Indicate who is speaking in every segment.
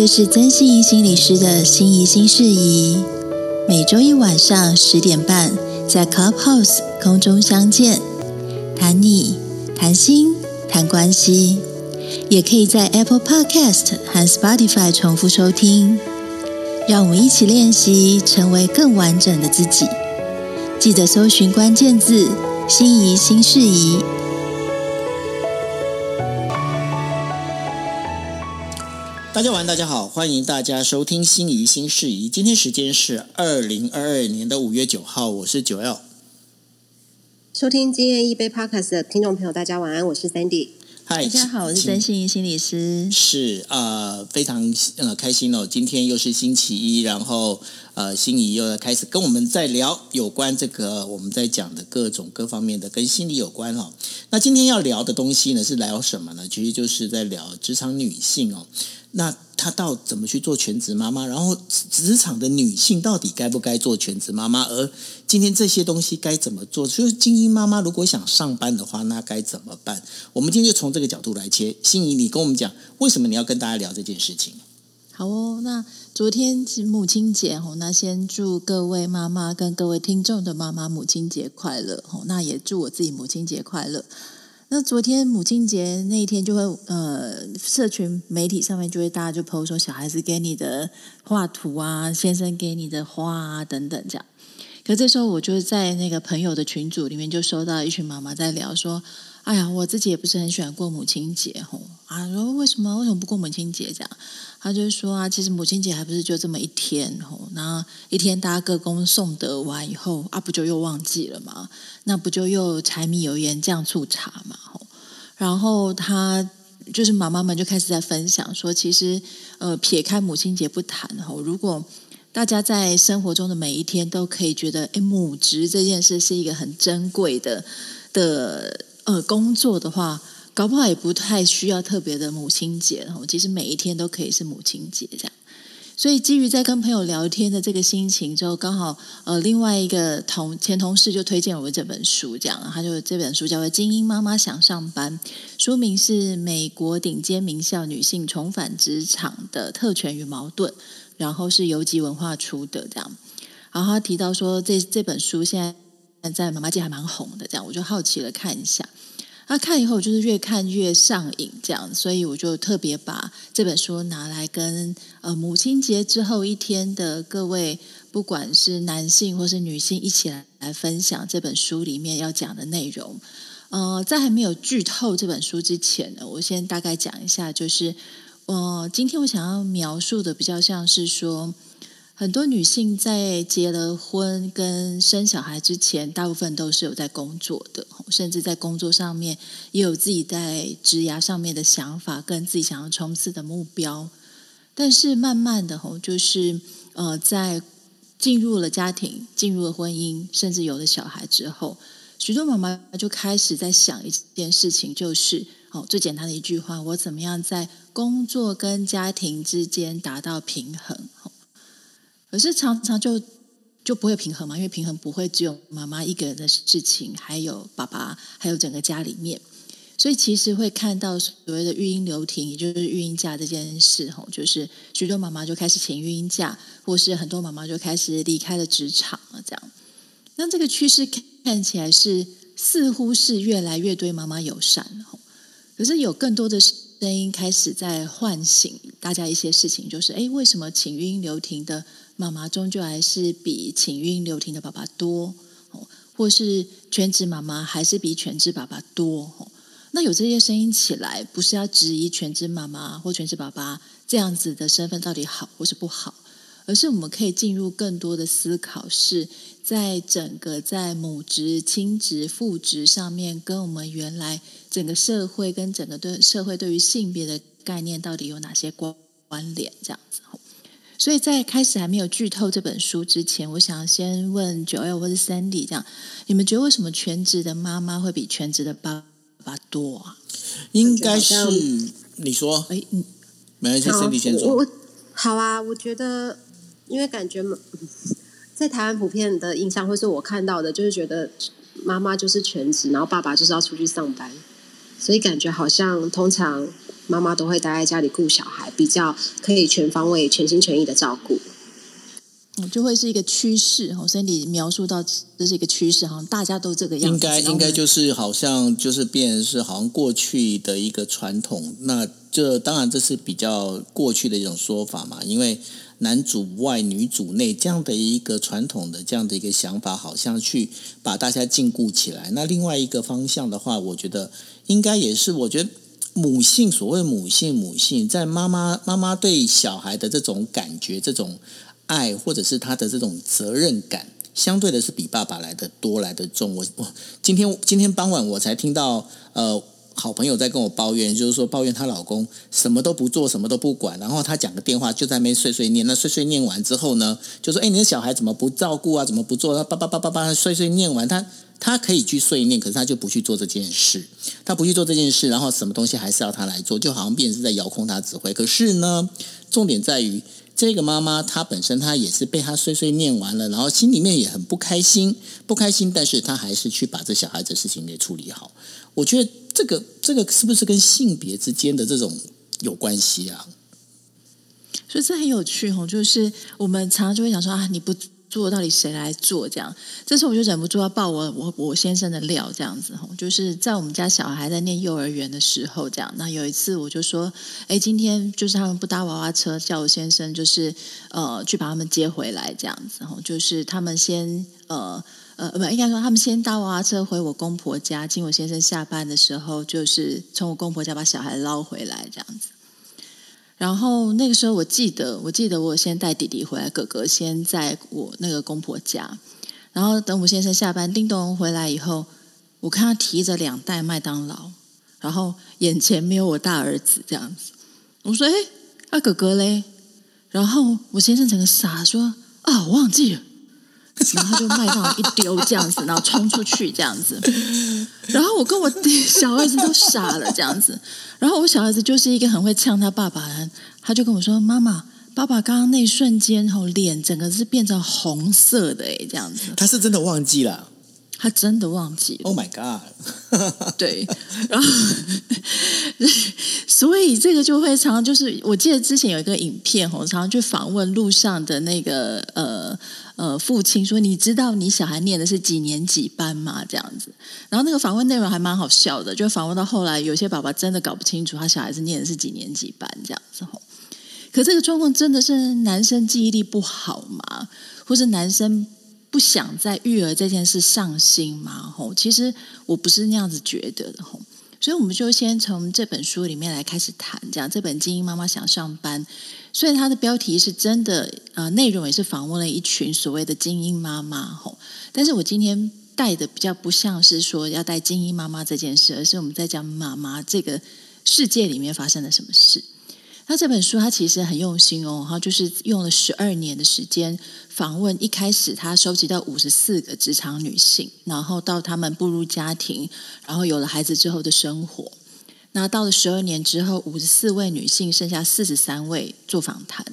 Speaker 1: 这是曾心怡心理师的心怡心事宜，每周一晚上十点半在 Clubhouse 空中相见，谈你谈心谈关系，也可以在 Apple Podcast 和 Spotify 重复收听。让我们一起练习，成为更完整的自己。记得搜寻关键字“心仪新事宜”。
Speaker 2: 大家晚，大家好，欢迎大家收听《心仪新事宜》。今天时间是二零二二年的五月九号，我是九 L。
Speaker 3: 收听今夜一杯 Podcast 的听众朋友，大家晚安，我是 Sandy。
Speaker 2: 嗨，
Speaker 1: 大家好，我是曾心怡心理师。
Speaker 2: 是呃，非常呃开心哦，今天又是星期一，然后呃，心仪又要开始跟我们在聊有关这个我们在讲的各种各方面的跟心理有关哦。那今天要聊的东西呢，是聊什么呢？其实就是在聊职场女性哦。那她到怎么去做全职妈妈？然后职场的女性到底该不该做全职妈妈？而今天这些东西该怎么做？就是精英妈妈如果想上班的话，那该怎么办？我们今天就从这个角度来切。心仪，你跟我们讲，为什么你要跟大家聊这件事情？
Speaker 1: 好哦，那昨天是母亲节哦，那先祝各位妈妈跟各位听众的妈妈母亲节快乐哦，那也祝我自己母亲节快乐。那昨天母亲节那一天，就会呃，社群媒体上面就会大家就 PO 说，小孩子给你的画图啊，先生给你的花啊等等这样。可这时候，我就在那个朋友的群组里面，就收到一群妈妈在聊说：“哎呀，我自己也不是很喜欢过母亲节吼啊，说为什么为什么不过母亲节这样？”他就说啊，其实母亲节还不是就这么一天吼，那一天大家各功送德完以后啊，不就又忘记了吗？那不就又柴米油盐酱醋茶嘛吼。然后他就是妈妈们就开始在分享说，其实呃，撇开母亲节不谈吼，如果大家在生活中的每一天都可以觉得，哎，母职这件事是一个很珍贵的的呃工作的话，搞不好也不太需要特别的母亲节哦。其实每一天都可以是母亲节这样。所以基于在跟朋友聊天的这个心情之后，刚好呃另外一个同前同事就推荐我这本书，这样他就这本书叫做《精英妈妈想上班》，书名是美国顶尖名校女性重返职场的特权与矛盾。然后是游记文化出的这样，然后他提到说这这本书现在在妈妈界还蛮红的，这样我就好奇了看一下。那看以后就是越看越上瘾，这样，所以我就特别把这本书拿来跟呃母亲节之后一天的各位，不管是男性或是女性，一起来来分享这本书里面要讲的内容。呃，在还没有剧透这本书之前呢，我先大概讲一下，就是。呃，今天我想要描述的比较像是说，很多女性在结了婚跟生小孩之前，大部分都是有在工作的，甚至在工作上面也有自己在职涯上面的想法，跟自己想要冲刺的目标。但是慢慢的，吼，就是呃，在进入了家庭、进入了婚姻，甚至有了小孩之后，许多妈妈就开始在想一件事情，就是。哦，最简单的一句话，我怎么样在工作跟家庭之间达到平衡？可是常常就就不会平衡嘛，因为平衡不会只有妈妈一个人的事情，还有爸爸，还有整个家里面。所以其实会看到所谓的育婴留停，也就是育婴假这件事，吼，就是许多妈妈就开始请育婴假，或是很多妈妈就开始离开了职场了。这样，那这个趋势看起来是似乎是越来越对妈妈友善，吼。可是有更多的声音开始在唤醒大家一些事情，就是哎，为什么请育婴留停的妈妈终究还是比请孕留停的爸爸多？或是全职妈妈还是比全职爸爸多？那有这些声音起来，不是要质疑全职妈妈或全职爸爸这样子的身份到底好或是不好？而是我们可以进入更多的思考，是在整个在母职、亲职、父职上面，跟我们原来整个社会跟整个对社会对于性别的概念到底有哪些关关联？这样子。所以在开始还没有剧透这本书之前，我想先问九 L 或者 Sandy，这样你们觉得为什么全职的妈妈会比全职的爸爸多啊？
Speaker 2: 应该是你说，哎，没关系，Sandy 先说。
Speaker 3: 好啊，我觉得。因为感觉在台湾普遍的印象，或是我看到的，就是觉得妈妈就是全职，然后爸爸就是要出去上班，所以感觉好像通常妈妈都会待在家里顾小孩，比较可以全方位、全心全意的照顾。
Speaker 1: 就会是一个趋势哈，所以你描述到这是一个趋势哈，大家都这个样
Speaker 2: 子。应该应该就是好像就是变是好像过去的一个传统，那这当然这是比较过去的一种说法嘛，因为男主外女主内这样的一个传统的这样的一个想法，好像去把大家禁锢起来。那另外一个方向的话，我觉得应该也是，我觉得母性所谓母性母性，在妈妈妈妈对小孩的这种感觉这种。爱或者是他的这种责任感，相对的是比爸爸来的多来的重。我我今天今天傍晚我才听到，呃，好朋友在跟我抱怨，就是说抱怨她老公什么都不做，什么都不管，然后他讲个电话就在那边碎碎念。那碎碎念完之后呢，就说：“哎，你的小孩怎么不照顾啊？怎么不做？”他叭叭叭叭叭碎碎念完，他他可以去碎念，可是他就不去做这件事，他不去做这件事，然后什么东西还是要他来做，就好像变成是在遥控他指挥。可是呢，重点在于。这个妈妈她本身她也是被她碎碎念完了，然后心里面也很不开心，不开心，但是她还是去把这小孩子事情给处理好。我觉得这个这个是不是跟性别之间的这种有关系啊？
Speaker 1: 所以这很有趣哦，就是我们常常就会想说啊，你不。做到底谁来做？这样，这时候我就忍不住要爆我我我先生的料，这样子吼，就是在我们家小孩在念幼儿园的时候，这样。那有一次我就说，哎，今天就是他们不搭娃娃车，叫我先生就是呃去把他们接回来，这样子吼，就是他们先呃呃不应该说他们先搭娃娃车回我公婆家，经我先生下班的时候，就是从我公婆家把小孩捞回来，这样子。然后那个时候，我记得，我记得我先带弟弟回来，哥哥先在我那个公婆家。然后等我先生下班，叮咚回来以后，我看他提着两袋麦当劳，然后眼前没有我大儿子这样子。我说：“哎，那哥哥嘞？”然后我先生整个傻说：“啊，我忘记了。”然后就麦当劳一丢这样子，然后冲出去这样子。然后我跟我小儿子都傻了这样子。然后我小儿子就是一个很会呛他爸爸的，他就跟我说：“妈妈，爸爸刚刚那一瞬间，吼脸整个是变成红色的，哎，这样子。”
Speaker 2: 他是真的忘记了，
Speaker 1: 他真的忘记了。
Speaker 2: Oh my god！
Speaker 1: 对，然后所以这个就会常常就是，我记得之前有一个影片，我常常去访问路上的那个呃。呃，父亲说：“你知道你小孩念的是几年几班吗？”这样子，然后那个访问内容还蛮好笑的，就访问到后来，有些爸爸真的搞不清楚他小孩子念的是几年几班这样子。吼，可这个状况真的是男生记忆力不好吗？或是男生不想在育儿这件事上心吗？吼，其实我不是那样子觉得的。吼。所以我们就先从这本书里面来开始谈，这样这本《精英妈妈想上班》。虽然它的标题是真的，呃，内容也是访问了一群所谓的精英妈妈，吼。但是我今天带的比较不像是说要带精英妈妈这件事，而是我们在讲妈妈这个世界里面发生了什么事。那这本书它其实很用心哦，哈，就是用了十二年的时间访问，一开始他收集到五十四个职场女性，然后到她们步入家庭，然后有了孩子之后的生活。那到了十二年之后，五十四位女性剩下四十三位做访谈，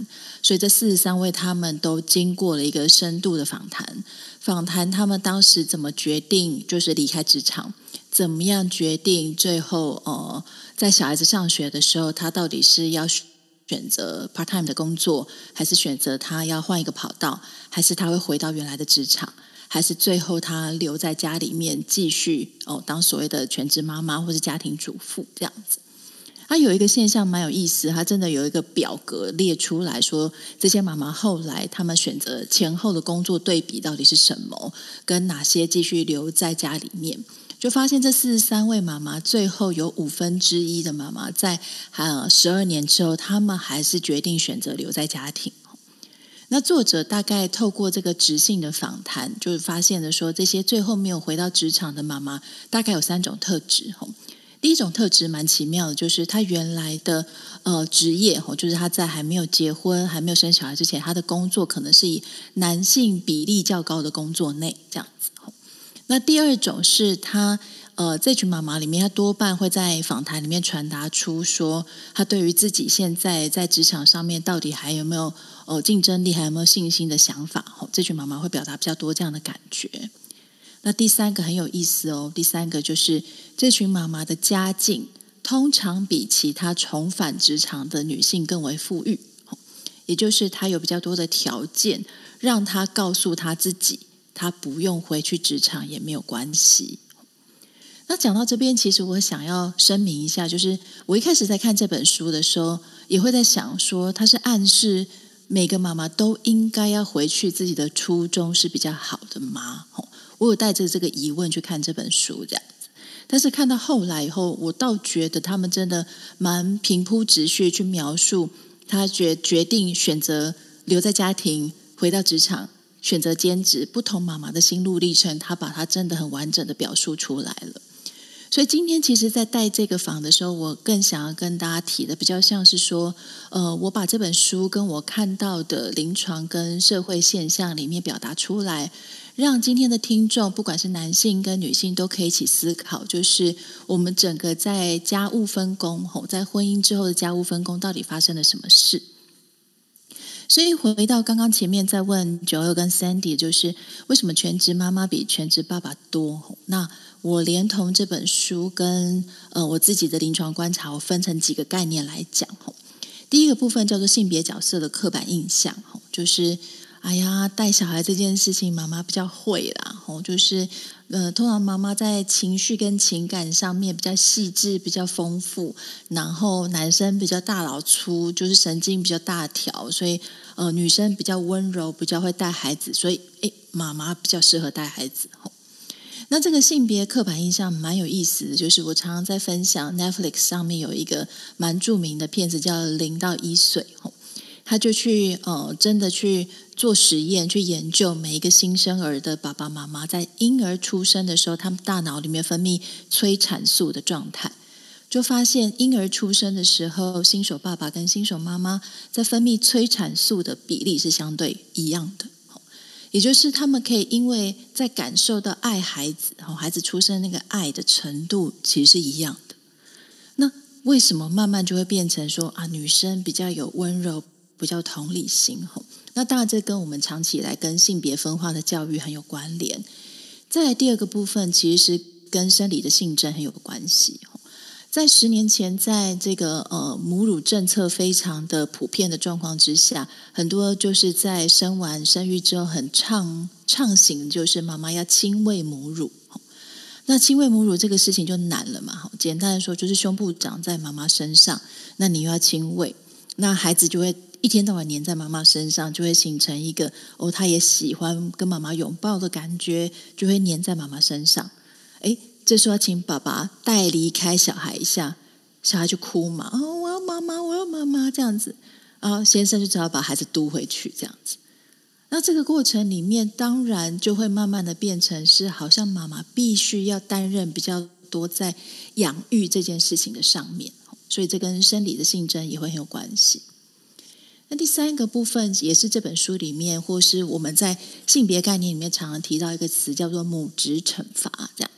Speaker 1: 所以这四十三位他们都经过了一个深度的访谈，访谈他们当时怎么决定就是离开职场，怎么样决定最后呃。在小孩子上学的时候，他到底是要选择 part time 的工作，还是选择他要换一个跑道，还是他会回到原来的职场，还是最后他留在家里面继续哦当所谓的全职妈妈或是家庭主妇这样子？他有一个现象蛮有意思，他真的有一个表格列出来说，这些妈妈后来他们选择前后的工作对比到底是什么，跟哪些继续留在家里面。就发现这四十三位妈妈，最后有五分之一的妈妈在呃十二年之后，他们还是决定选择留在家庭。那作者大概透过这个直性的访谈，就是发现了说，这些最后没有回到职场的妈妈，大概有三种特质。吼，第一种特质蛮奇妙的，就是她原来的呃职业，吼，就是她在还没有结婚、还没有生小孩之前，她的工作可能是以男性比例较高的工作内这样子。那第二种是她，呃，这群妈妈里面，她多半会在访谈里面传达出说，她对于自己现在在职场上面到底还有没有哦竞争力，还有没有信心的想法。哦，这群妈妈会表达比较多这样的感觉。那第三个很有意思哦，第三个就是这群妈妈的家境。通常比其他重返职场的女性更为富裕，也就是她有比较多的条件，让她告诉她自己，她不用回去职场也没有关系。那讲到这边，其实我想要声明一下，就是我一开始在看这本书的时候，也会在想说，它是暗示每个妈妈都应该要回去自己的初衷是比较好的吗？我有带着这个疑问去看这本书，这样子。但是看到后来以后，我倒觉得他们真的蛮平铺直叙去描述他决决定选择留在家庭，回到职场，选择兼职，不同妈妈的心路历程，他把它真的很完整的表述出来了。所以今天其实，在带这个房的时候，我更想要跟大家提的，比较像是说，呃，我把这本书跟我看到的临床跟社会现象里面表达出来，让今天的听众，不管是男性跟女性，都可以一起思考，就是我们整个在家务分工，吼，在婚姻之后的家务分工，到底发生了什么事？所以回到刚刚前面在问九二跟 Sandy，就是为什么全职妈妈比全职爸爸多？那我连同这本书跟呃我自己的临床观察，我分成几个概念来讲吼。第一个部分叫做性别角色的刻板印象吼，就是哎呀带小孩这件事情妈妈比较会啦吼，就是呃通常妈妈在情绪跟情感上面比较细致、比较丰富，然后男生比较大老粗，就是神经比较大条，所以呃女生比较温柔，比较会带孩子，所以诶妈妈比较适合带孩子。那这个性别刻板印象蛮有意思的，就是我常常在分享 Netflix 上面有一个蛮著名的片子叫《零到一岁》，他就去呃真的去做实验，去研究每一个新生儿的爸爸妈妈在婴儿出生的时候，他们大脑里面分泌催产素的状态，就发现婴儿出生的时候，新手爸爸跟新手妈妈在分泌催产素的比例是相对一样的。也就是他们可以因为在感受到爱孩子，然后孩子出生那个爱的程度其实是一样的。那为什么慢慢就会变成说啊，女生比较有温柔，比较同理心？吼，那当然这跟我们长期以来跟性别分化的教育很有关联。再第二个部分，其实是跟生理的性征很有关系。在十年前，在这个呃母乳政策非常的普遍的状况之下，很多就是在生完生育之后很畅畅行，就是妈妈要亲喂母乳。那亲喂母乳这个事情就难了嘛？简单的说，就是胸部长在妈妈身上，那你又要亲喂，那孩子就会一天到晚黏在妈妈身上，就会形成一个哦，他也喜欢跟妈妈拥抱的感觉，就会黏在妈妈身上。哎。这时候请爸爸带离开小孩一下，小孩就哭嘛，哦，我要妈妈，我要妈妈这样子，然后先生就只好把孩子嘟回去这样子。那这个过程里面，当然就会慢慢的变成是，好像妈妈必须要担任比较多在养育这件事情的上面，所以这跟生理的性征也会很有关系。那第三个部分也是这本书里面，或是我们在性别概念里面常常提到一个词，叫做母职惩罚，这样子。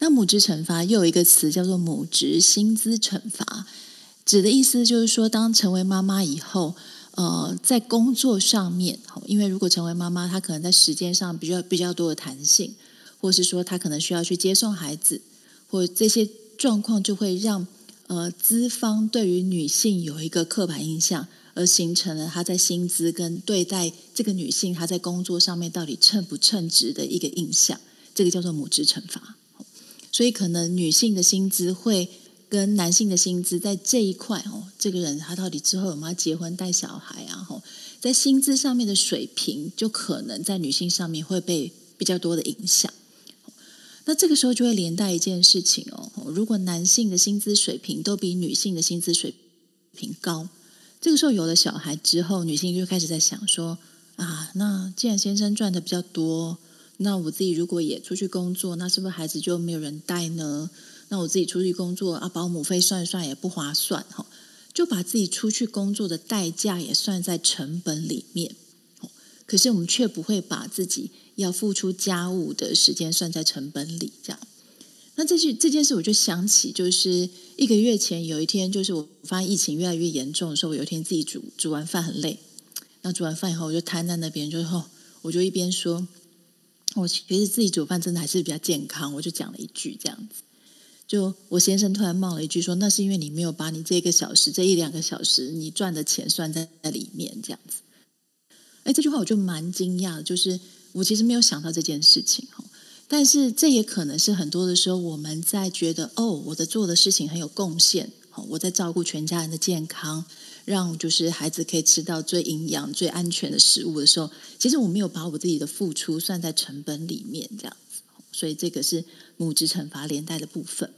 Speaker 1: 那母职惩罚又有一个词叫做母职薪资惩罚，指的意思就是说，当成为妈妈以后，呃，在工作上面，因为如果成为妈妈，她可能在时间上比较比较多的弹性，或是说她可能需要去接送孩子，或这些状况就会让呃资方对于女性有一个刻板印象，而形成了她在薪资跟对待这个女性她在工作上面到底称不称职的一个印象，这个叫做母职惩罚。所以，可能女性的薪资会跟男性的薪资在这一块哦，这个人他到底之后有没有结婚带小孩啊？吼，在薪资上面的水平，就可能在女性上面会被比较多的影响。那这个时候就会连带一件事情哦，如果男性的薪资水平都比女性的薪资水平高，这个时候有了小孩之后，女性就开始在想说啊，那既然先生赚的比较多。那我自己如果也出去工作，那是不是孩子就没有人带呢？那我自己出去工作啊，保姆费算一算也不划算哈，就把自己出去工作的代价也算在成本里面。可是我们却不会把自己要付出家务的时间算在成本里，这样。那这句这件事，我就想起，就是一个月前有一天，就是我发现疫情越来越严重的时候，我有一天自己煮煮完饭很累，那煮完饭以后，我就瘫在那边，就后我就一边说。我其实自己煮饭真的还是比较健康，我就讲了一句这样子，就我先生突然冒了一句说：“那是因为你没有把你这个小时、这一两个小时你赚的钱算在里面，这样子。”哎，这句话我就蛮惊讶，就是我其实没有想到这件事情哈。但是这也可能是很多的时候，我们在觉得哦，我的做的事情很有贡献，我在照顾全家人的健康，让就是孩子可以吃到最营养、最安全的食物的时候，其实我没有把我自己的付出算在成本里面，这样子。所以这个是母职惩罚连带的部分。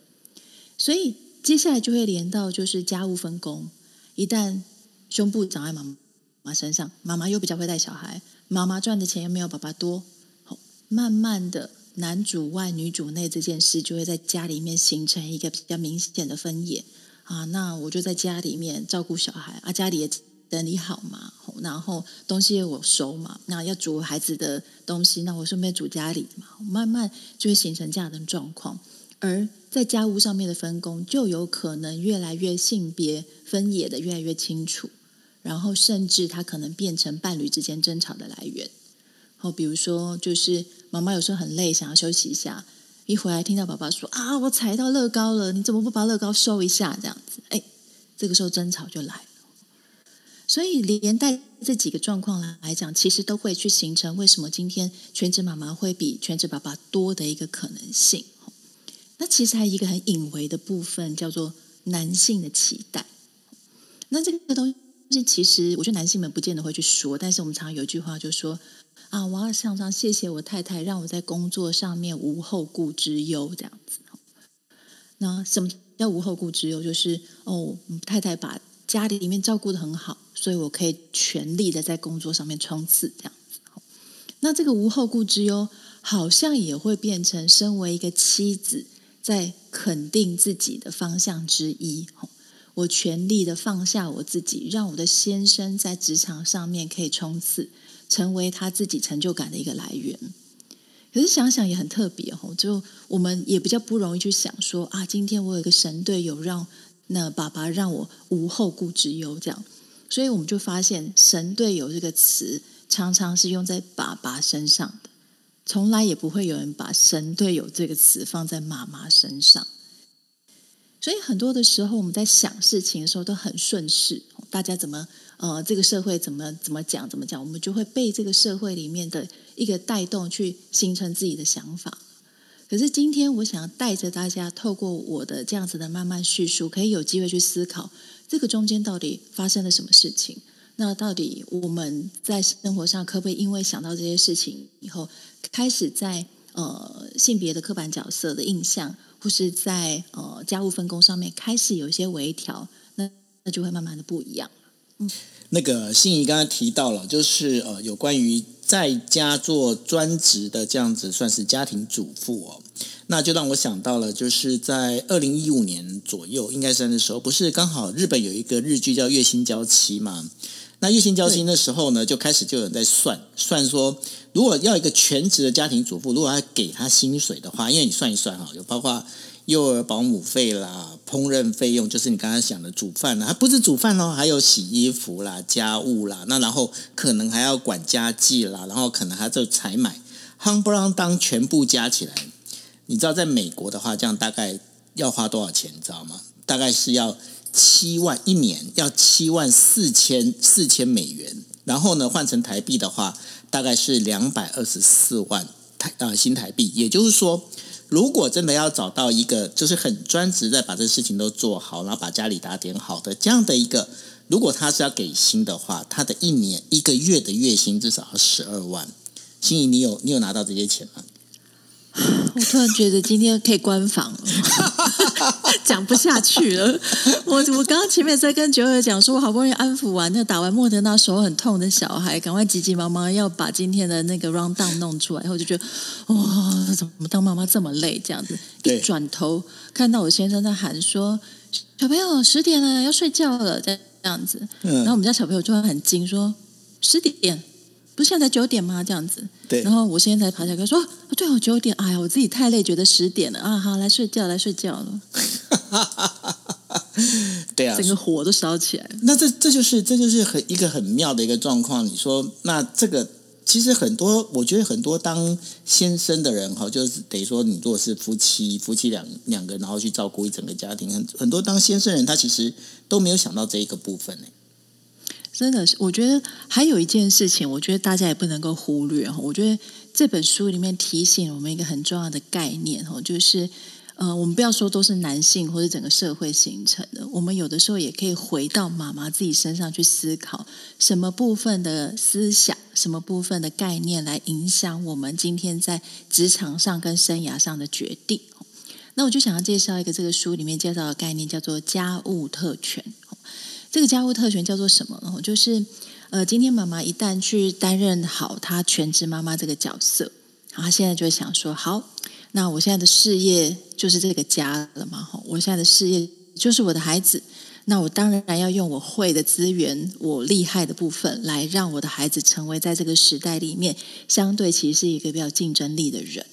Speaker 1: 所以接下来就会连到就是家务分工。一旦胸部长在妈妈身上，妈妈又比较会带小孩，妈妈赚的钱又没有爸爸多，好慢慢的男主外女主内这件事就会在家里面形成一个比较明显的分野啊。那我就在家里面照顾小孩啊，家里也整理好嘛，然后东西我收嘛，那要煮孩子的东西，那我顺便煮家里嘛，慢慢就会形成这样的状况，而。在家务上面的分工就有可能越来越性别分野的越来越清楚，然后甚至它可能变成伴侣之间争吵的来源。哦，比如说，就是妈妈有时候很累，想要休息一下，一回来听到爸爸说：“啊，我踩到乐高了，你怎么不把乐高收一下？”这样子，哎，这个时候争吵就来。所以连带这几个状况来来讲，其实都会去形成为什么今天全职妈妈会比全职爸爸多的一个可能性。那其实还有一个很隐微的部分，叫做男性的期待。那这个东西，其实我觉得男性们不见得会去说，但是我们常常有一句话就说：“啊，我要常常谢谢我太太，让我在工作上面无后顾之忧。”这样子。那什么叫无后顾之忧？就是哦，太太把家里里面照顾的很好，所以我可以全力的在工作上面冲刺。这样子。那这个无后顾之忧，好像也会变成身为一个妻子。在肯定自己的方向之一，我全力的放下我自己，让我的先生在职场上面可以冲刺，成为他自己成就感的一个来源。可是想想也很特别哦，就我们也比较不容易去想说啊，今天我有一个神队友，让那爸爸让我无后顾之忧，这样，所以我们就发现“神队友”这个词常常是用在爸爸身上的。从来也不会有人把“神队友”这个词放在妈妈身上，所以很多的时候我们在想事情的时候都很顺势，大家怎么呃这个社会怎么怎么讲怎么讲，我们就会被这个社会里面的一个带动去形成自己的想法。可是今天我想要带着大家，透过我的这样子的慢慢叙述，可以有机会去思考这个中间到底发生了什么事情。那到底我们在生活上可不可以因为想到这些事情以后，开始在呃性别的刻板角色的印象，或是在呃家务分工上面开始有一些微调，那那就会慢慢的不一样。
Speaker 2: 嗯，那个心仪刚刚提到了，就是呃有关于在家做专职的这样子，算是家庭主妇哦，那就让我想到了，就是在二零一五年左右，应该是那时候，不是刚好日本有一个日剧叫《月薪娇妻》吗？那月薪交妻》那时候呢，就开始就有人在算算说，如果要一个全职的家庭主妇，如果要给他薪水的话，因为你算一算哈，有包括幼儿保姆费啦、烹饪费用，就是你刚刚讲的煮饭啦，不是煮饭哦，还有洗衣服啦、家务啦，那然后可能还要管家计啦，然后可能还要采买，夯不啷当全部加起来，你知道在美国的话，这样大概要花多少钱？你知道吗？大概是要。七万一年要七万四千四千美元，然后呢换成台币的话，大概是两百二十四万台啊新台币。也就是说，如果真的要找到一个就是很专职在把这事情都做好，然后把家里打点好的这样的一个，如果他是要给薪的话，他的一年一个月的月薪至少要十二万。心怡，你有你有拿到这些钱吗？
Speaker 1: 我突然觉得今天可以关房，讲不下去了。我我刚刚前面在跟九儿讲说，我好不容易安抚完那打完莫德纳手很痛的小孩，赶快急急忙忙要把今天的那个 round down 弄出来，然后就觉得哇，怎么当妈妈这么累？这样子一转头看到我先生在喊说：“小朋友十点了，要睡觉了。”这样子，然后我们家小朋友就会很惊说：“十点。”不是现在九点吗？这样子，
Speaker 2: 对。
Speaker 1: 然后我现在才爬起来说：“对哦，九点。”哎呀，我自己太累，觉得十点了啊！好，来睡觉，来睡觉了。
Speaker 2: 对啊，
Speaker 1: 整个火都烧起来了。
Speaker 2: 那这这就是这就是很一个很妙的一个状况。你说，那这个其实很多，我觉得很多当先生的人哈，就是等于说，你如果是夫妻，夫妻两两个，然后去照顾一整个家庭，很很多当先生人，他其实都没有想到这一个部分呢。
Speaker 1: 真的是，我觉得还有一件事情，我觉得大家也不能够忽略哈。我觉得这本书里面提醒我们一个很重要的概念哈，就是。呃，我们不要说都是男性或者整个社会形成的，我们有的时候也可以回到妈妈自己身上去思考，什么部分的思想，什么部分的概念来影响我们今天在职场上跟生涯上的决定。那我就想要介绍一个这个书里面介绍的概念，叫做家务特权。这个家务特权叫做什么呢？就是呃，今天妈妈一旦去担任好她全职妈妈这个角色，然后现在就想说，好。那我现在的事业就是这个家了嘛？哈，我现在的事业就是我的孩子。那我当然要用我会的资源，我厉害的部分，来让我的孩子成为在这个时代里面相对其实是一个比较竞争力的人，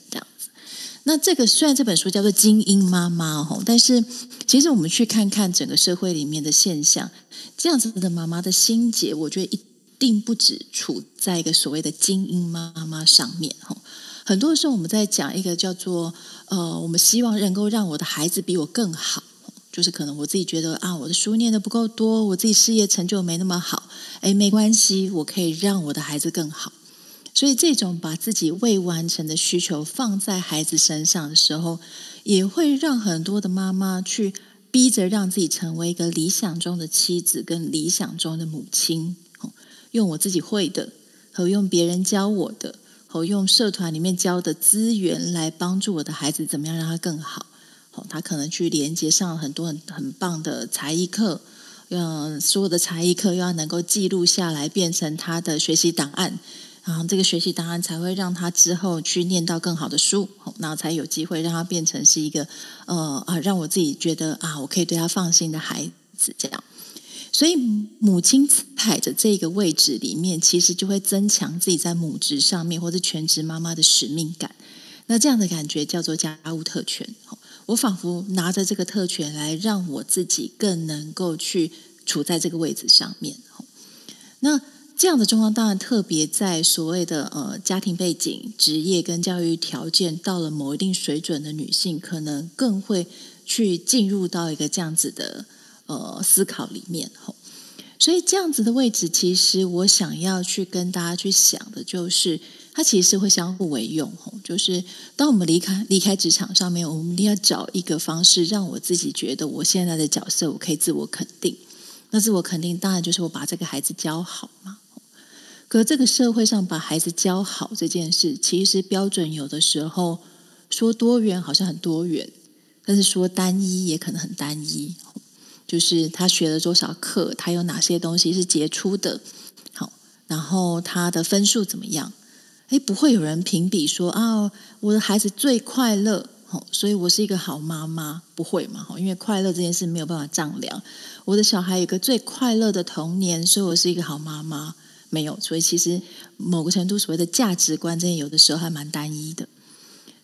Speaker 1: 那这个虽然这本书叫做《精英妈妈》哈，但是其实我们去看看整个社会里面的现象，这样子的妈妈的心结，我觉得一定不止处在一个所谓的精英妈妈上面哈。很多时候我们在讲一个叫做呃，我们希望能够让我的孩子比我更好，就是可能我自己觉得啊，我的书念的不够多，我自己事业成就没那么好，哎，没关系，我可以让我的孩子更好。所以这种把自己未完成的需求放在孩子身上的时候，也会让很多的妈妈去逼着让自己成为一个理想中的妻子跟理想中的母亲，用我自己会的和用别人教我的。和用社团里面教的资源来帮助我的孩子，怎么样让他更好？好，他可能去连接上很多很很棒的才艺课，嗯，所有的才艺课又要能够记录下来，变成他的学习档案，然后这个学习档案才会让他之后去念到更好的书，然后才有机会让他变成是一个呃啊，让我自己觉得啊，我可以对他放心的孩子这样。所以，母亲踩着这个位置里面，其实就会增强自己在母职上面或者全职妈妈的使命感。那这样的感觉叫做家务特权。我仿佛拿着这个特权来让我自己更能够去处在这个位置上面。那这样的状况，当然特别在所谓的呃家庭背景、职业跟教育条件到了某一定水准的女性，可能更会去进入到一个这样子的。呃，思考里面吼，所以这样子的位置，其实我想要去跟大家去想的，就是它其实会相互为用吼。就是当我们离开离开职场上面，我们一定要找一个方式，让我自己觉得我现在的角色，我可以自我肯定。那自我肯定，当然就是我把这个孩子教好嘛。可这个社会上把孩子教好这件事，其实标准有的时候说多元好像很多元，但是说单一也可能很单一。就是他学了多少课，他有哪些东西是杰出的，好，然后他的分数怎么样？哎，不会有人评比说啊，我的孩子最快乐，好，所以我是一个好妈妈，不会嘛？因为快乐这件事没有办法丈量。我的小孩有个最快乐的童年，所以我是一个好妈妈，没有。所以其实某个程度所谓的价值观，真的有的时候还蛮单一的。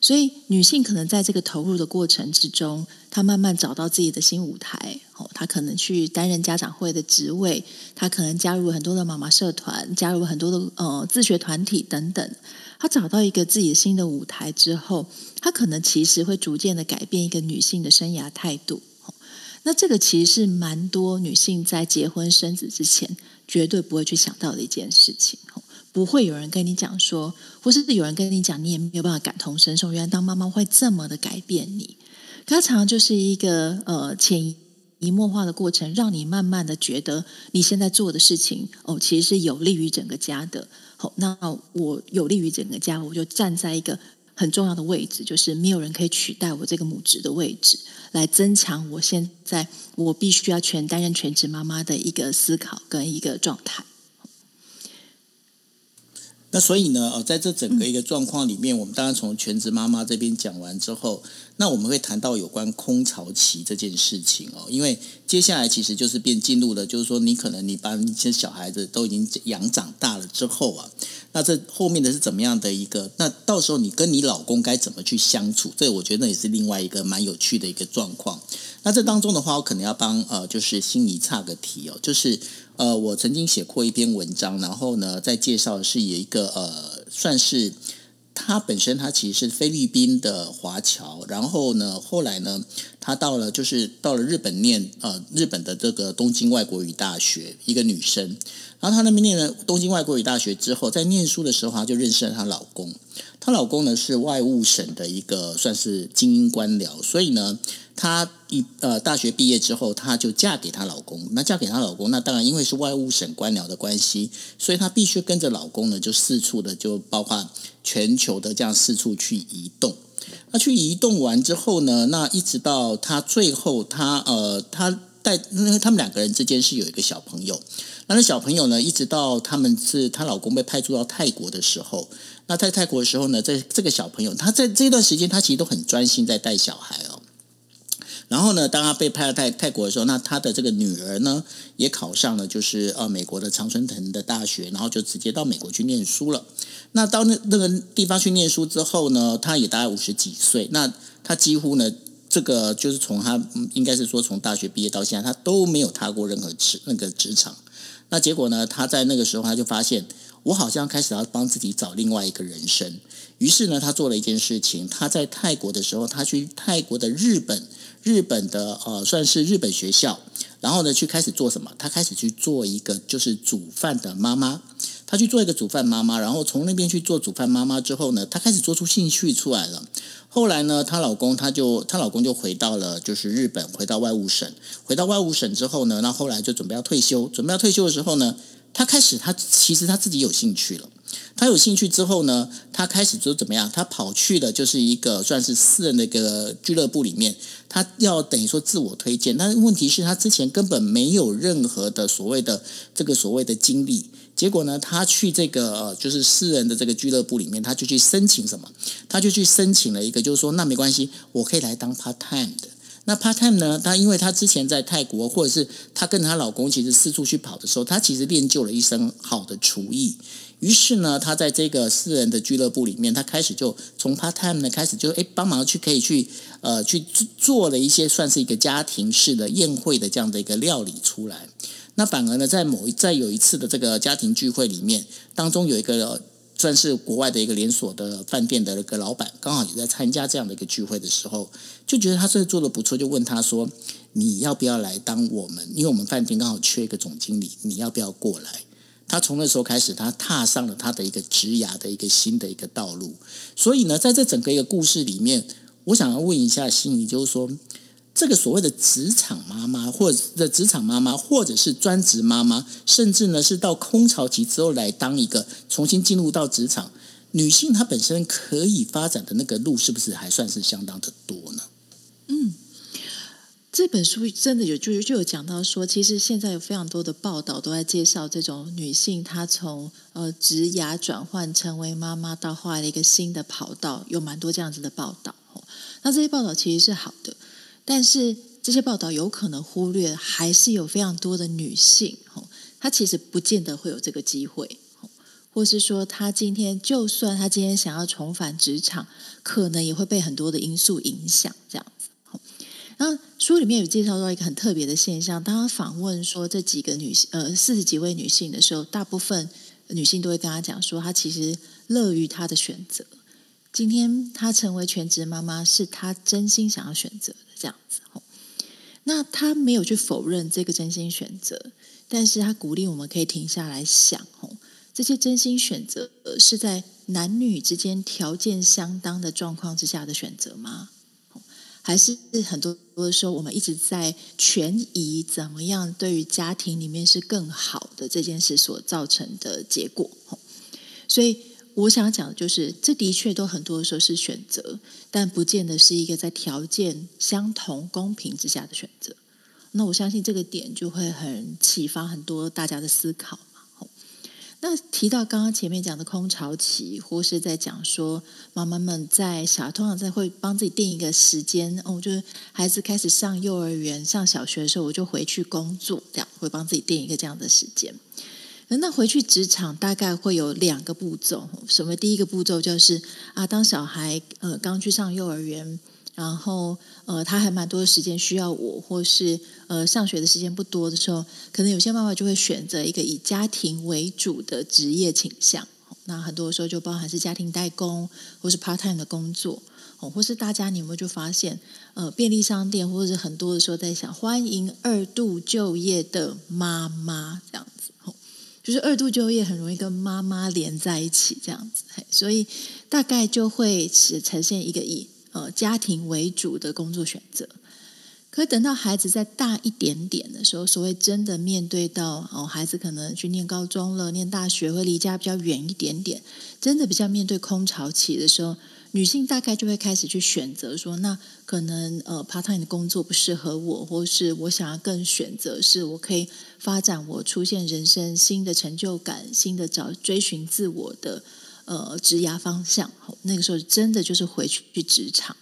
Speaker 1: 所以，女性可能在这个投入的过程之中，她慢慢找到自己的新舞台。哦，她可能去担任家长会的职位，她可能加入很多的妈妈社团，加入很多的呃自学团体等等。她找到一个自己新的舞台之后，她可能其实会逐渐的改变一个女性的生涯态度。那这个其实是蛮多女性在结婚生子之前绝对不会去想到的一件事情。不会有人跟你讲说，或是有人跟你讲，你也没有办法感同身受。原来当妈妈会这么的改变你，它常常就是一个呃潜移默化的过程，让你慢慢的觉得你现在做的事情哦，其实是有利于整个家的。好，那我有利于整个家，我就站在一个很重要的位置，就是没有人可以取代我这个母职的位置，来增强我现在我必须要全担任全职妈妈的一个思考跟一个状态。
Speaker 2: 那所以呢，呃，在这整个一个状况里面，我们当然从全职妈妈这边讲完之后，那我们会谈到有关空巢期这件事情哦，因为接下来其实就是变进入了，就是说你可能你把一些小孩子都已经养长大了之后啊，那这后面的是怎么样的一个？那到时候你跟你老公该怎么去相处？这我觉得也是另外一个蛮有趣的一个状况。那这当中的话，我可能要帮呃，就是心仪岔个题哦，就是呃，我曾经写过一篇文章，然后呢，在介绍是有一个呃，算是他本身他其实是菲律宾的华侨，然后呢，后来呢，他到了就是到了日本念呃日本的这个东京外国语大学，一个女生，然后她那边念了东京外国语大学之后，在念书的时候，她就认识了她老公，她老公呢是外务省的一个算是精英官僚，所以呢。她一呃大学毕业之后，她就嫁给她老公。那嫁给她老公，那当然因为是外务省官僚的关系，所以她必须跟着老公呢，就四处的就包括全球的这样四处去移动。那去移动完之后呢，那一直到她最后，她呃她带，因为他们两个人之间是有一个小朋友。那那小朋友呢，一直到他们是她老公被派驻到泰国的时候，那在泰国的时候呢，在这个小朋友，他在这段时间，他其实都很专心在带小孩哦。然后呢，当他被派到泰泰国的时候，那他的这个女儿呢，也考上了就是呃美国的常春藤的大学，然后就直接到美国去念书了。那到那那个地方去念书之后呢，他也大概五十几岁。那他几乎呢，这个就是从他应该是说从大学毕业到现在，他都没有踏过任何职那个职场。那结果呢，他在那个时候他就发现，我好像开始要帮自己找另外一个人生。于是呢，他做了一件事情，他在泰国的时候，他去泰国的日本。日本的呃，算是日本学校，然后呢，去开始做什么？他开始去做一个就是煮饭的妈妈。他去做一个煮饭妈妈，然后从那边去做煮饭妈妈之后呢，他开始做出兴趣出来了。后来呢，她老公他就她老公就回到了就是日本，回到外务省。回到外务省之后呢，那后来就准备要退休。准备要退休的时候呢，他开始他其实他自己有兴趣了。他有兴趣之后呢，他开始就怎么样？他跑去的就是一个算是私人的一个俱乐部里面，他要等于说自我推荐。但是问题是，他之前根本没有任何的所谓的这个所谓的经历。结果呢，他去这个就是私人的这个俱乐部里面，他就去申请什么？他就去申请了一个，就是说那没关系，我可以来当 part time 的。那 part time 呢？她因为她之前在泰国，或者是她跟她老公其实四处去跑的时候，她其实练就了一身好的厨艺。于是呢，她在这个私人的俱乐部里面，她开始就从 part time 呢开始就哎帮忙去可以去呃去做了一些算是一个家庭式的宴会的这样的一个料理出来。那反而呢，在某一在有一次的这个家庭聚会里面，当中有一个算是国外的一个连锁的饭店的一个老板，刚好也在参加这样的一个聚会的时候，就觉得他这做的不错，就问他说：“你要不要来当我们？因为我们饭店刚好缺一个总经理，你要不要过来？”他从那时候开始，他踏上了他的一个职涯的一个新的一个道路。所以呢，在这整个一个故事里面，我想要问一下心仪，就是说，这个所谓的职场妈妈，或者职场妈妈，或者是专职妈妈，甚至呢是到空巢期之后来当一个重新进入到职场女性，她本身可以发展的那个路，是不是还算是相当的多呢？
Speaker 1: 嗯。这本书真的有就就有讲到说，其实现在有非常多的报道都在介绍这种女性，她从呃职涯转换成为妈妈到后来的一个新的跑道，有蛮多这样子的报道。那这些报道其实是好的，但是这些报道有可能忽略，还是有非常多的女性，她其实不见得会有这个机会，或是说她今天就算她今天想要重返职场，可能也会被很多的因素影响，这样子。然后书里面有介绍到一个很特别的现象，当他访问说这几个女性，呃，四十几位女性的时候，大部分女性都会跟他讲说，她其实乐于她的选择。今天她成为全职妈妈，是她真心想要选择这样子。那他没有去否认这个真心选择，但是他鼓励我们可以停下来想，哦，这些真心选择是在男女之间条件相当的状况之下的选择吗？还是很多的时候，我们一直在权宜怎么样对于家庭里面是更好的这件事所造成的结果。所以我想讲的就是，这的确都很多时候是选择，但不见得是一个在条件相同、公平之下的选择。那我相信这个点就会很启发很多大家的思考嘛。那提到刚刚前面讲的空巢期，或是在讲说妈妈们在小通常在会帮自己定一个时间哦，就是孩子开始上幼儿园、上小学的时候，我就回去工作，这样会帮自己定一个这样的时间。那回去职场大概会有两个步骤，什么？第一个步骤就是啊，当小孩呃刚去上幼儿园，然后呃他还蛮多的时间需要我，或是呃上学的时间不多的时候，可能有些妈妈就会选择一个以家庭为主的职业倾向。那很多时候就包含是家庭代工，或是 part time 的工作，哦，或是大家你有没有就发现，呃，便利商店或者是很多的时候在想，欢迎二度就业的妈妈这样，就是二度就业很容易跟妈妈连在一起这样子，所以大概就会呈现一个以呃家庭为主的工作选择。可等到孩子再大一点点的时候，所谓真的面对到哦，孩子可能去念高中了，念大学会离家比较远一点点，真的比较面对空巢期的时候，女性大概就会开始去选择说，那可能呃，part time 的工作不适合我，或是我想要更选择是我可以发展我出现人生新的成就感，新的找追寻自我的呃职涯方向。那个时候真的就是回去去职场。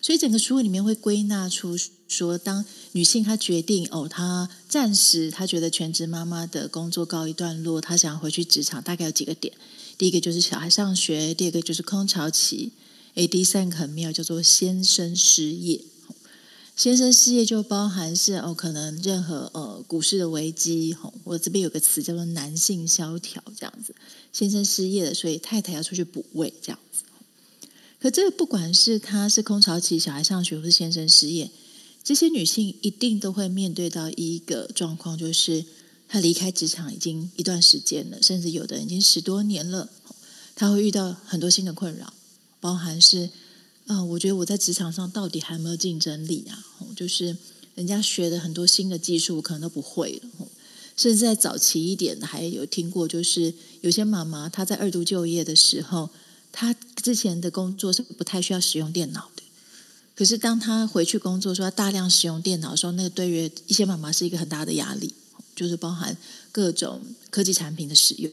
Speaker 1: 所以整个书里面会归纳出说，当女性她决定哦，她暂时她觉得全职妈妈的工作告一段落，她想要回去职场，大概有几个点。第一个就是小孩上学，第二个就是空巢期，诶，第三个很妙叫做先生失业。先生失业就包含是哦，可能任何呃股市的危机，吼，我这边有个词叫做男性萧条这样子，先生失业了，所以太太要出去补位这样子。可这个不管是他是空巢期、小孩上学，或是先生失业，这些女性一定都会面对到一个状况，就是他离开职场已经一段时间了，甚至有的人已经十多年了，他会遇到很多新的困扰，包含是，啊，我觉得我在职场上到底还没有竞争力啊？就是人家学的很多新的技术，可能都不会。甚至在早期一点，还有听过，就是有些妈妈她在二度就业的时候。她之前的工作是不太需要使用电脑的，可是当她回去工作，说大量使用电脑的时候，那个对于一些妈妈是一个很大的压力，就是包含各种科技产品的使用。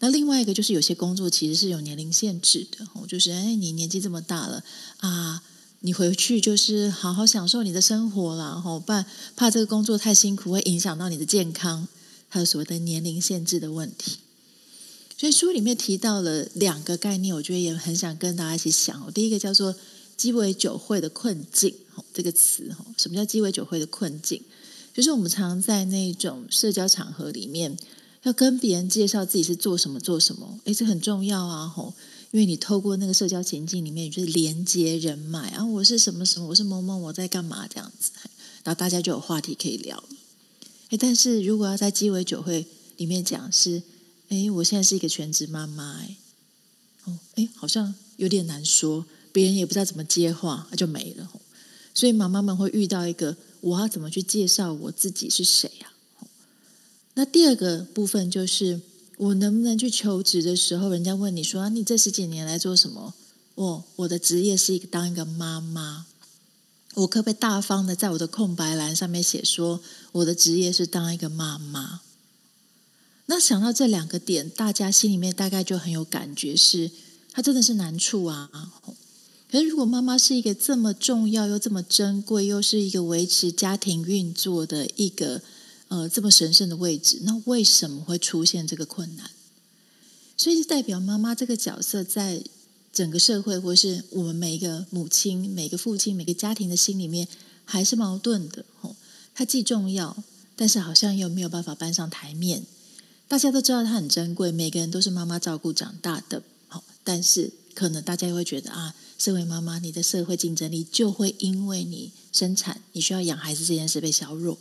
Speaker 1: 那另外一个就是有些工作其实是有年龄限制的，就是哎，你年纪这么大了啊，你回去就是好好享受你的生活啦，吼，不然怕这个工作太辛苦会影响到你的健康，还有所谓的年龄限制的问题。所以书里面提到了两个概念，我觉得也很想跟大家一起想。第一个叫做鸡尾酒会的困境，这个词哈，什么叫鸡尾酒会的困境？就是我们常在那种社交场合里面，要跟别人介绍自己是做什么做什么，诶，这很重要啊，吼，因为你透过那个社交情境里面，就是连接人脉啊，我是什么什么，我是某某，我在干嘛这样子，然后大家就有话题可以聊。诶，但是如果要在鸡尾酒会里面讲是。哎，我现在是一个全职妈妈，哎，哦，哎，好像有点难说，别人也不知道怎么接话，那就没了。所以妈妈们会遇到一个，我要怎么去介绍我自己是谁呀？那第二个部分就是，我能不能去求职的时候，人家问你说，你这十几年来做什么？我我的职业是一个当一个妈妈，我可不可以大方的在我的空白栏上面写说，我的职业是当一个妈妈？那想到这两个点，大家心里面大概就很有感觉，是它真的是难处啊。可是如果妈妈是一个这么重要又这么珍贵，又是一个维持家庭运作的一个呃这么神圣的位置，那为什么会出现这个困难？所以就代表妈妈这个角色在整个社会，或是我们每一个母亲、每个父亲、每个家庭的心里面，还是矛盾的。吼，它既重要，但是好像又没有办法搬上台面。大家都知道它很珍贵，每个人都是妈妈照顾长大的，好，但是可能大家又会觉得啊，身为妈妈，你的社会竞争力就会因为你生产，你需要养孩子这件事被削弱。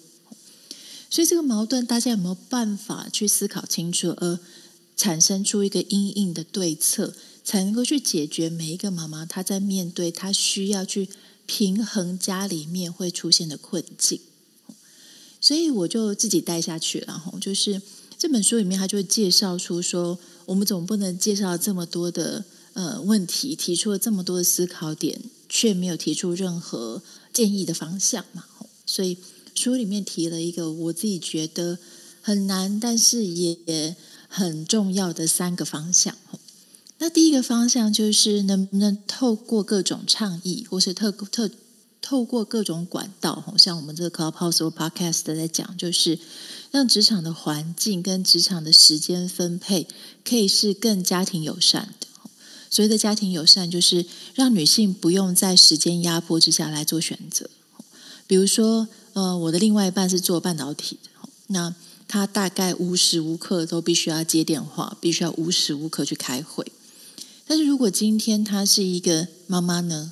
Speaker 1: 所以这个矛盾，大家有没有办法去思考清楚，而产生出一个应应的对策，才能够去解决每一个妈妈她在面对她需要去平衡家里面会出现的困境。所以我就自己带下去，然后就是。这本书里面，他就会介绍出说，我们总不能介绍这么多的呃问题，提出了这么多的思考点，却没有提出任何建议的方向嘛？所以书里面提了一个我自己觉得很难，但是也很重要的三个方向。那第一个方向就是能不能透过各种倡议，或是特特。透过各种管道，像我们这个 Clubhouse Podcast 在讲，就是让职场的环境跟职场的时间分配可以是更家庭友善。所谓的家庭友善，就是让女性不用在时间压迫之下来做选择。比如说，呃，我的另外一半是做半导体的，那他大概无时无刻都必须要接电话，必须要无时无刻去开会。但是如果今天她是一个妈妈呢，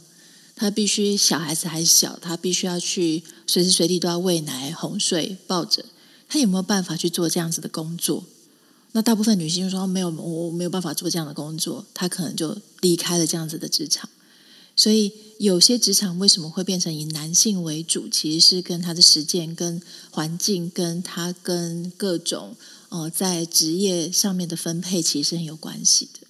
Speaker 1: 她必须小孩子还小，她必须要去随时随地都要喂奶、哄睡、抱着，她有没有办法去做这样子的工作？那大部分女性就说没有，我没有办法做这样的工作，她可能就离开了这样子的职场。所以有些职场为什么会变成以男性为主，其实是跟他的实践、跟环境、跟他跟各种呃在职业上面的分配，其实是很有关系的。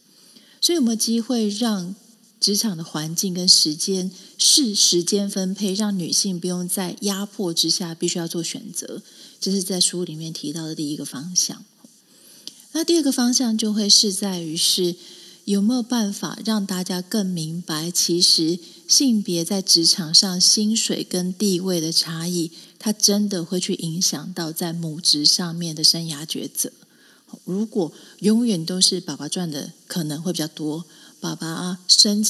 Speaker 1: 所以有没有机会让职场的环境跟时间是时间分配，让女性不用在压迫之下必须要做选择？这是在书里面提到的第一个方向。那第二个方向就会是在于是有没有办法让大家更明白，其实性别在职场上薪水跟地位的差异，它真的会去影响到在母职上面的生涯抉择。如果永远都是爸爸赚的可能会比较多，爸爸升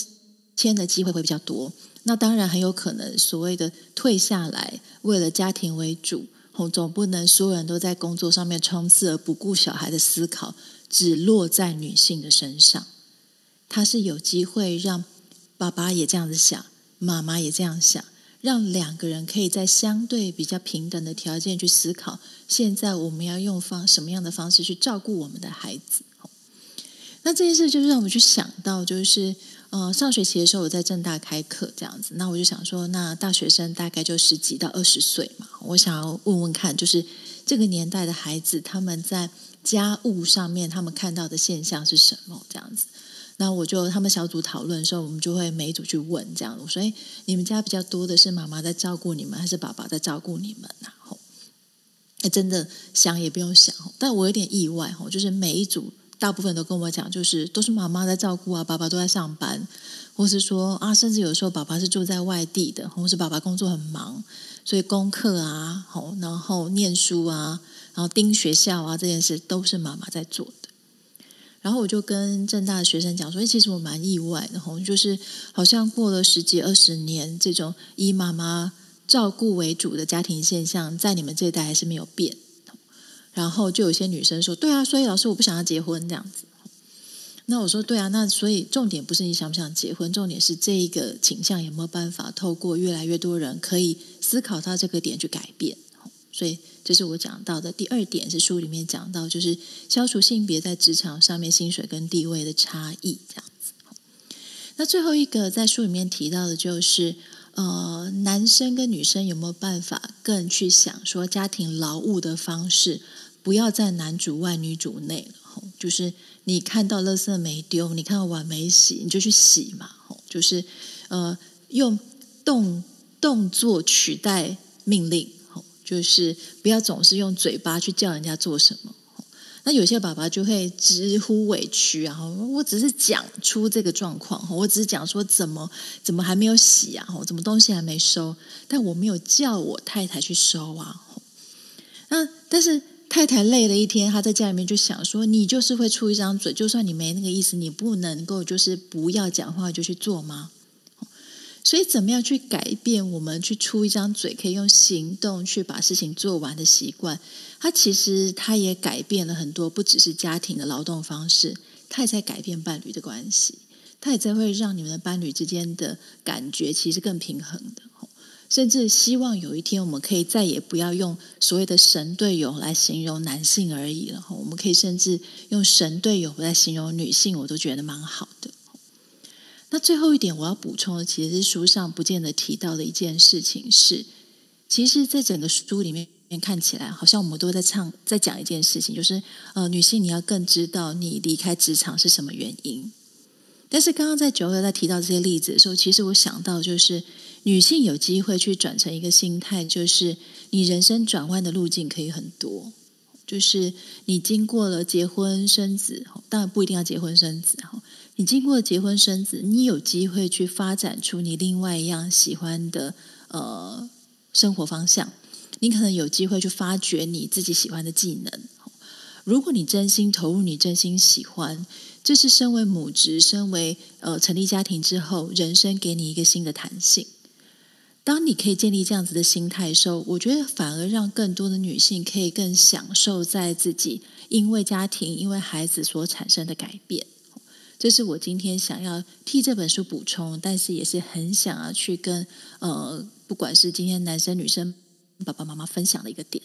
Speaker 1: 迁的机会会比较多，那当然很有可能所谓的退下来，为了家庭为主。我总不能所有人都在工作上面冲刺，而不顾小孩的思考，只落在女性的身上。他是有机会让爸爸也这样子想，妈妈也这样想，让两个人可以在相对比较平等的条件去思考。现在我们要用方什么样的方式去照顾我们的孩子？那这件事就是让我们去想到，就是。呃，上学期的时候我在正大开课这样子，那我就想说，那大学生大概就十几到二十岁嘛，我想要问问看，就是这个年代的孩子他们在家务上面他们看到的现象是什么？这样子，那我就他们小组讨论的时候，我们就会每一组去问这样，我说：“哎，你们家比较多的是妈妈在照顾你们，还是爸爸在照顾你们？”然后，真的想也不用想，但我有点意外哦，就是每一组。大部分都跟我讲，就是都是妈妈在照顾啊，爸爸都在上班，或是说啊，甚至有时候爸爸是住在外地的，或是爸爸工作很忙，所以功课啊，好，然后念书啊，然后盯学校啊，这件事都是妈妈在做的。然后我就跟正大的学生讲说，其实我蛮意外的，吼，就是好像过了十几二十年，这种以妈妈照顾为主的家庭现象，在你们这一代还是没有变。然后就有些女生说：“对啊，所以老师我不想要结婚这样子。”那我说：“对啊，那所以重点不是你想不想结婚，重点是这一个倾向有没有办法透过越来越多人可以思考到这个点去改变。”所以这是我讲到的第二点，是书里面讲到，就是消除性别在职场上面薪水跟地位的差异这样子。那最后一个在书里面提到的就是。呃，男生跟女生有没有办法更去想说家庭劳务的方式，不要在男主外女主内了？就是你看到垃圾没丢，你看到碗没洗，你就去洗嘛。就是呃，用动动作取代命令，就是不要总是用嘴巴去叫人家做什么。那有些爸爸就会直呼委屈啊！我只是讲出这个状况，我只是讲说怎么怎么还没有洗啊？怎么东西还没收？但我没有叫我太太去收啊！那但是太太累了一天，她在家里面就想说：你就是会出一张嘴，就算你没那个意思，你不能够就是不要讲话就去做吗？所以，怎么样去改变我们去出一张嘴，可以用行动去把事情做完的习惯？它其实它也改变了很多，不只是家庭的劳动方式，它也在改变伴侣的关系，它也在会让你们的伴侣之间的感觉其实更平衡的。甚至希望有一天，我们可以再也不要用所谓的神队友来形容男性而已了。我们可以甚至用神队友来形容女性，我都觉得蛮好的。那最后一点我要补充的，其实是书上不见得提到的一件事情是，其实，在整个书里面看起来，好像我们都在唱，在讲一件事情，就是呃，女性你要更知道你离开职场是什么原因。但是刚刚在九月在提到这些例子的时候，其实我想到就是女性有机会去转成一个心态，就是你人生转弯的路径可以很多，就是你经过了结婚生子，当然不一定要结婚生子哈。你经过了结婚生子，你有机会去发展出你另外一样喜欢的呃生活方向，你可能有机会去发掘你自己喜欢的技能。如果你真心投入，你真心喜欢，这是身为母职、身为呃成立家庭之后，人生给你一个新的弹性。当你可以建立这样子的心态的时候，我觉得反而让更多的女性可以更享受在自己因为家庭、因为孩子所产生的改变。这是我今天想要替这本书补充，但是也是很想要去跟呃，不管是今天男生女生爸爸妈妈分享的一个点。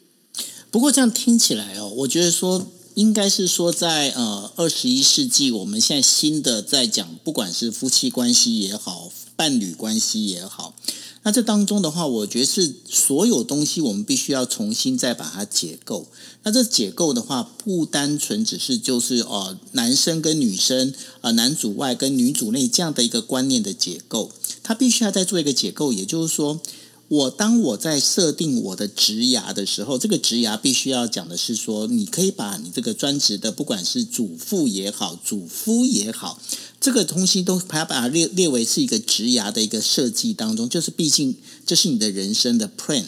Speaker 2: 不过这样听起来哦，我觉得说应该是说在呃二十一世纪，我们现在新的在讲，不管是夫妻关系也好，伴侣关系也好。那这当中的话，我觉得是所有东西我们必须要重新再把它解构。那这解构的话，不单纯只是就是哦，男生跟女生啊，男主外跟女主内这样的一个观念的解构，它必须要再做一个解构。也就是说，我当我在设定我的职涯的时候，这个职涯必须要讲的是说，你可以把你这个专职的，不管是主妇也好，主夫也好。这个东西都把把它列列为是一个职涯的一个设计当中，就是毕竟这是你的人生的 plan。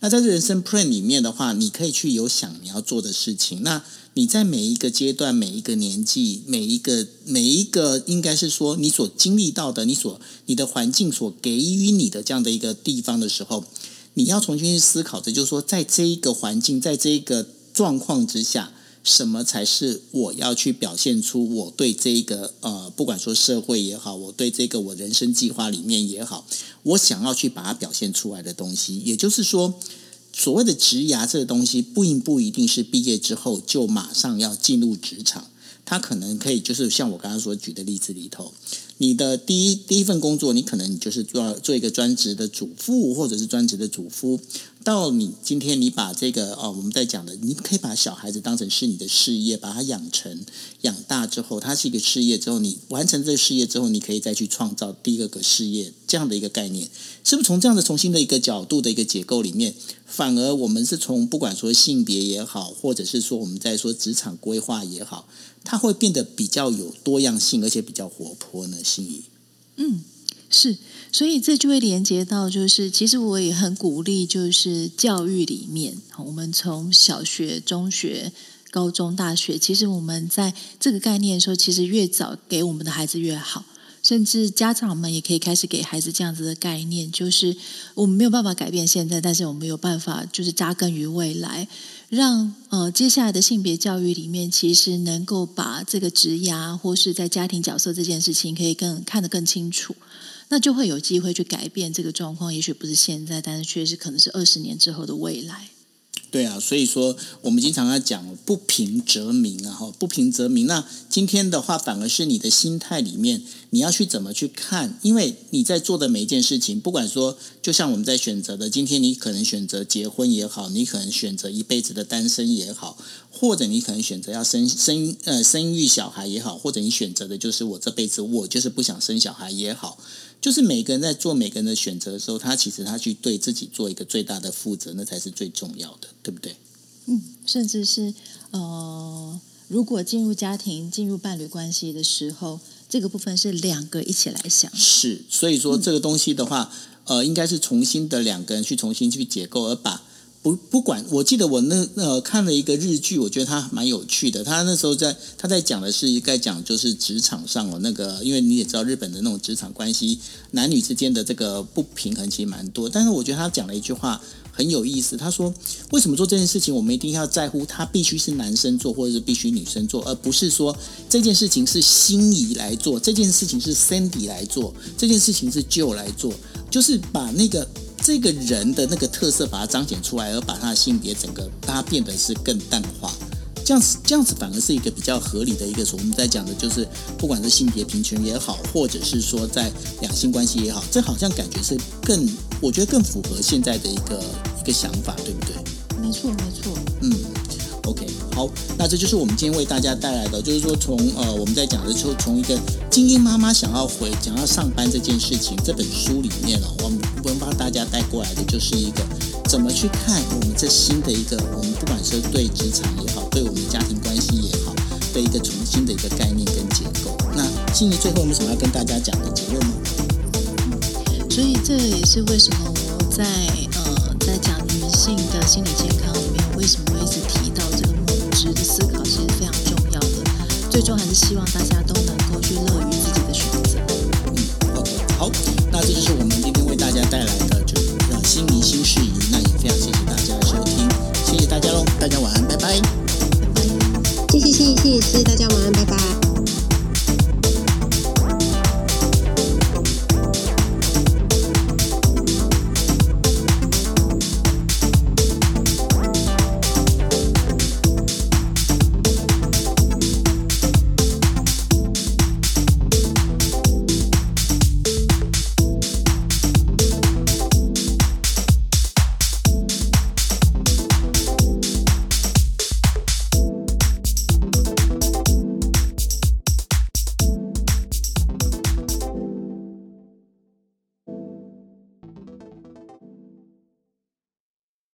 Speaker 2: 那在这人生 plan 里面的话，你可以去有想你要做的事情。那你在每一个阶段、每一个年纪、每一个每一个，应该是说你所经历到的、你所你的环境所给予你的这样的一个地方的时候，你要重新去思考的，就是说在这一个环境，在这一个状况之下。什么才是我要去表现出我对这个呃，不管说社会也好，我对这个我人生计划里面也好，我想要去把它表现出来的东西。也就是说，所谓的职涯这个东西，不一不一定是毕业之后就马上要进入职场，它可能可以就是像我刚刚所举的例子里头。你的第一第一份工作，你可能就是做做一个专职的主妇，或者是专职的主夫。到你今天，你把这个哦，我们在讲的，你可以把小孩子当成是你的事业，把他养成养大之后，他是一个事业之后，你完成这个事业之后，你可以再去创造第二个事业这样的一个概念，是不是从这样的重新的一个角度的一个结构里面，反而我们是从不管说性别也好，或者是说我们在说职场规划也好。它会变得比较有多样性，而且比较活泼呢。心仪，
Speaker 1: 嗯，是，所以这就会连接到，就是其实我也很鼓励，就是教育里面，我们从小学、中学、高中、大学，其实我们在这个概念的时候，其实越早给我们的孩子越好。甚至家长们也可以开始给孩子这样子的概念，就是我们没有办法改变现在，但是我们有办法，就是扎根于未来，让呃接下来的性别教育里面，其实能够把这个职涯或是在家庭角色这件事情，可以更看得更清楚，那就会有机会去改变这个状况。也许不是现在，但是确实可能是二十年之后的未来。
Speaker 2: 对啊，所以说我们经常要讲不平则鸣啊，哈，不平则鸣。那今天的话，反而是你的心态里面，你要去怎么去看？因为你在做的每一件事情，不管说，就像我们在选择的，今天你可能选择结婚也好，你可能选择一辈子的单身也好，或者你可能选择要生生呃生育小孩也好，或者你选择的就是我这辈子我就是不想生小孩也好。就是每个人在做每个人的选择的时候，他其实他去对自己做一个最大的负责，那才是最重要的，对不对？
Speaker 1: 嗯，甚至是呃，如果进入家庭、进入伴侣关系的时候，这个部分是两个一起来想。
Speaker 2: 是，所以说这个东西的话，呃，应该是重新的两个人去重新去解构，而把。不不管，我记得我那呃看了一个日剧，我觉得他蛮有趣的。他那时候在他在讲的是该讲就是职场上哦那个，因为你也知道日本的那种职场关系，男女之间的这个不平衡其实蛮多。但是我觉得他讲了一句话很有意思，他说为什么做这件事情，我们一定要在乎他必须是男生做，或者是必须女生做，而不是说这件事情是心仪来做，这件事情是 Cindy 来做，这件事情是 Joe 来做，就是把那个。这个人的那个特色，把它彰显出来，而把他的性别整个把它变得是更淡化，这样子这样子反而是一个比较合理的一个。我们在讲的就是，不管是性别平权也好，或者是说在两性关系也好，这好像感觉是更，我觉得更符合现在的一个一个想法，对不对？
Speaker 1: 没错，没错。
Speaker 2: 嗯，OK，好，那这就是我们今天为大家带来的，就是说从呃我们在讲的时候，从一个精英妈妈想要回想要上班这件事情，这本书里面哦，我们。我们帮大家带过来的就是一个怎么去看我们这新的一个，我们不管是对职场也好，对我们家庭关系也好，的一个重新的一个概念跟结构。那心仪最后有什么要跟大家讲的结论吗？
Speaker 1: 所以这也是为什么我在呃在讲女性的心理健康里面，为什么会一直提母职的思考，其实非常重要的。最终还是希望大家都能够去乐于自己的选择。
Speaker 2: 嗯，OK，好，那这就是我们今天为大家带来的这个心仪新事宜。那也非常谢谢大家的收听，谢谢大家喽，大家晚安，拜拜。
Speaker 3: 谢谢谢谢谢谢，大家晚安，拜拜。